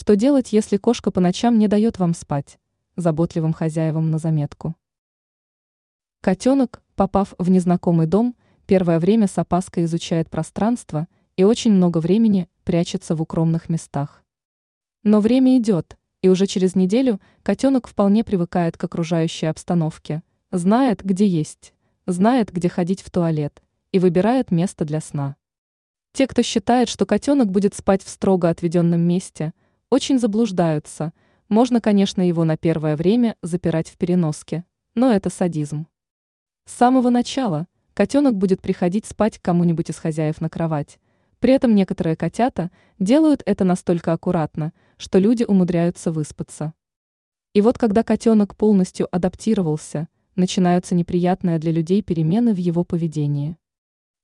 Что делать, если кошка по ночам не дает вам спать? Заботливым хозяевам на заметку. Котенок, попав в незнакомый дом, первое время с опаской изучает пространство и очень много времени прячется в укромных местах. Но время идет, и уже через неделю котенок вполне привыкает к окружающей обстановке, знает, где есть, знает, где ходить в туалет, и выбирает место для сна. Те, кто считает, что котенок будет спать в строго отведенном месте, очень заблуждаются. Можно, конечно, его на первое время запирать в переноске, но это садизм. С самого начала котенок будет приходить спать к кому-нибудь из хозяев на кровать. При этом некоторые котята делают это настолько аккуратно, что люди умудряются выспаться. И вот когда котенок полностью адаптировался, начинаются неприятные для людей перемены в его поведении.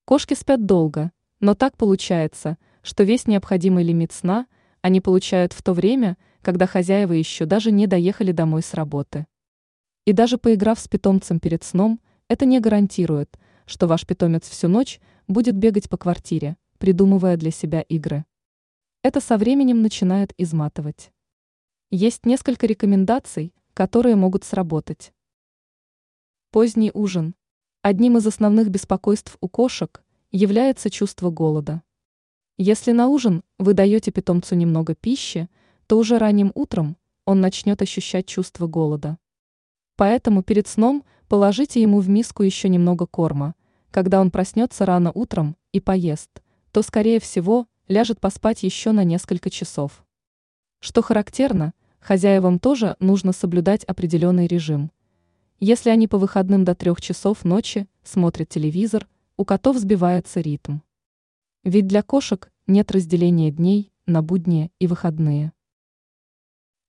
Кошки спят долго, но так получается, что весь необходимый лимит сна они получают в то время, когда хозяева еще даже не доехали домой с работы. И даже поиграв с питомцем перед сном, это не гарантирует, что ваш питомец всю ночь будет бегать по квартире, придумывая для себя игры. Это со временем начинает изматывать. Есть несколько рекомендаций, которые могут сработать. Поздний ужин. Одним из основных беспокойств у кошек является чувство голода. Если на ужин вы даете питомцу немного пищи, то уже ранним утром он начнет ощущать чувство голода. Поэтому перед сном положите ему в миску еще немного корма. Когда он проснется рано утром и поест, то, скорее всего, ляжет поспать еще на несколько часов. Что характерно, хозяевам тоже нужно соблюдать определенный режим. Если они по выходным до трех часов ночи смотрят телевизор, у котов сбивается ритм. Ведь для кошек нет разделения дней на будние и выходные.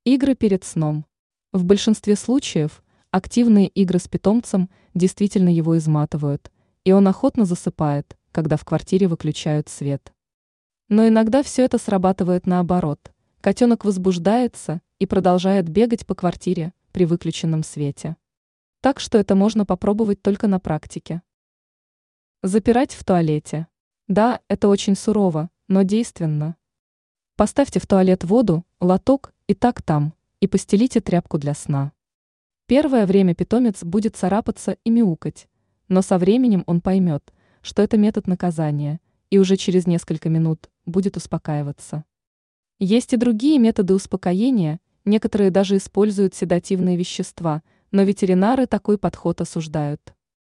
Игры перед сном. В большинстве случаев Активные игры с питомцем действительно его изматывают, и он охотно засыпает, когда в квартире выключают свет. Но иногда все это срабатывает наоборот. Котенок возбуждается и продолжает бегать по квартире при выключенном свете. Так что это можно попробовать только на практике. Запирать в туалете. Да, это очень сурово, но действенно. Поставьте в туалет воду, лоток и так там, и постелите тряпку для сна. Первое время питомец будет царапаться и мяукать, но со временем он поймет, что это метод наказания, и уже через несколько минут будет успокаиваться. Есть и другие методы успокоения, некоторые даже используют седативные вещества, но ветеринары такой подход осуждают.